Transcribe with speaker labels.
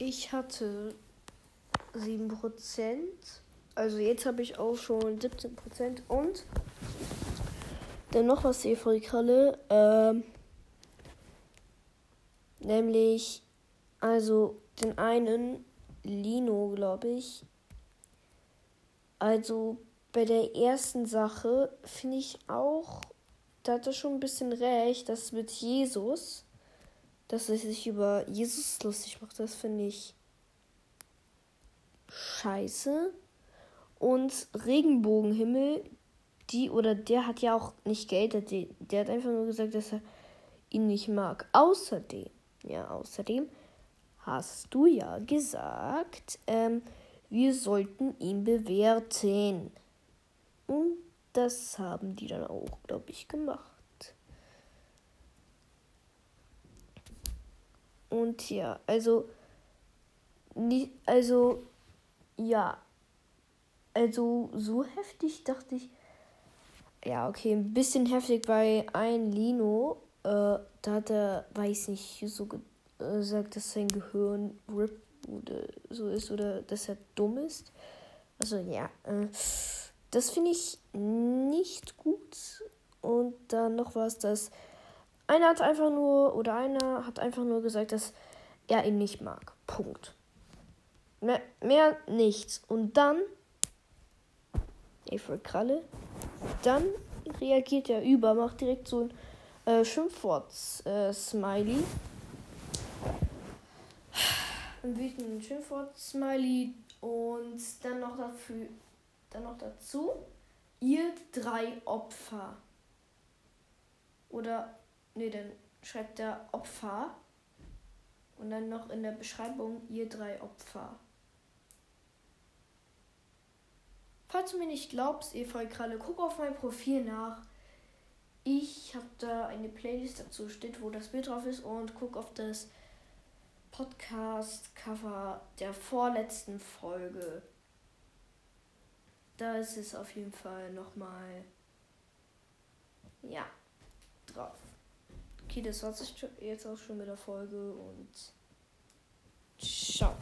Speaker 1: Ich hatte 7%. Also jetzt habe ich auch schon 17% und dann noch was hier die Kralle. Ähm, nämlich, also den einen Lino, glaube ich. Also bei der ersten Sache finde ich auch, da hat er schon ein bisschen recht, dass mit Jesus, dass er sich über Jesus lustig macht, das finde ich scheiße. Und Regenbogenhimmel, die oder der hat ja auch nicht Geld, der, der hat einfach nur gesagt, dass er ihn nicht mag. Außerdem, ja, außerdem hast du ja gesagt, ähm, wir sollten ihn bewerten. Und das haben die dann auch, glaube ich, gemacht. Und ja, also, also, ja, also so heftig dachte ich, ja, okay, ein bisschen heftig bei ein Lino, äh, da hat er, weiß nicht, so gesagt, dass sein Gehirn RIP oder so ist oder dass er dumm ist. Also ja, äh, das finde ich nicht gut. Und dann noch was, dass einer hat einfach nur oder einer hat einfach nur gesagt, dass er ihn nicht mag. Punkt. Mehr, mehr nichts. Und dann, April Kralle, dann reagiert er über, macht direkt so ein äh, Schimpfwort-Smiley. Ein wütenden Schimpfwort-Smiley und dann noch dafür, dann noch dazu, ihr drei Opfer. Oder, nee, dann schreibt er Opfer. Und dann noch in der Beschreibung, ihr drei Opfer. Falls du mir nicht glaubst, Efeu Kralle, guck auf mein Profil nach. Ich habe da eine Playlist dazu steht, wo das Bild drauf ist und guck auf das Podcast-Cover der vorletzten Folge. Da ist es auf jeden Fall nochmal, ja, drauf. Okay, das war's jetzt auch schon mit der Folge und ciao.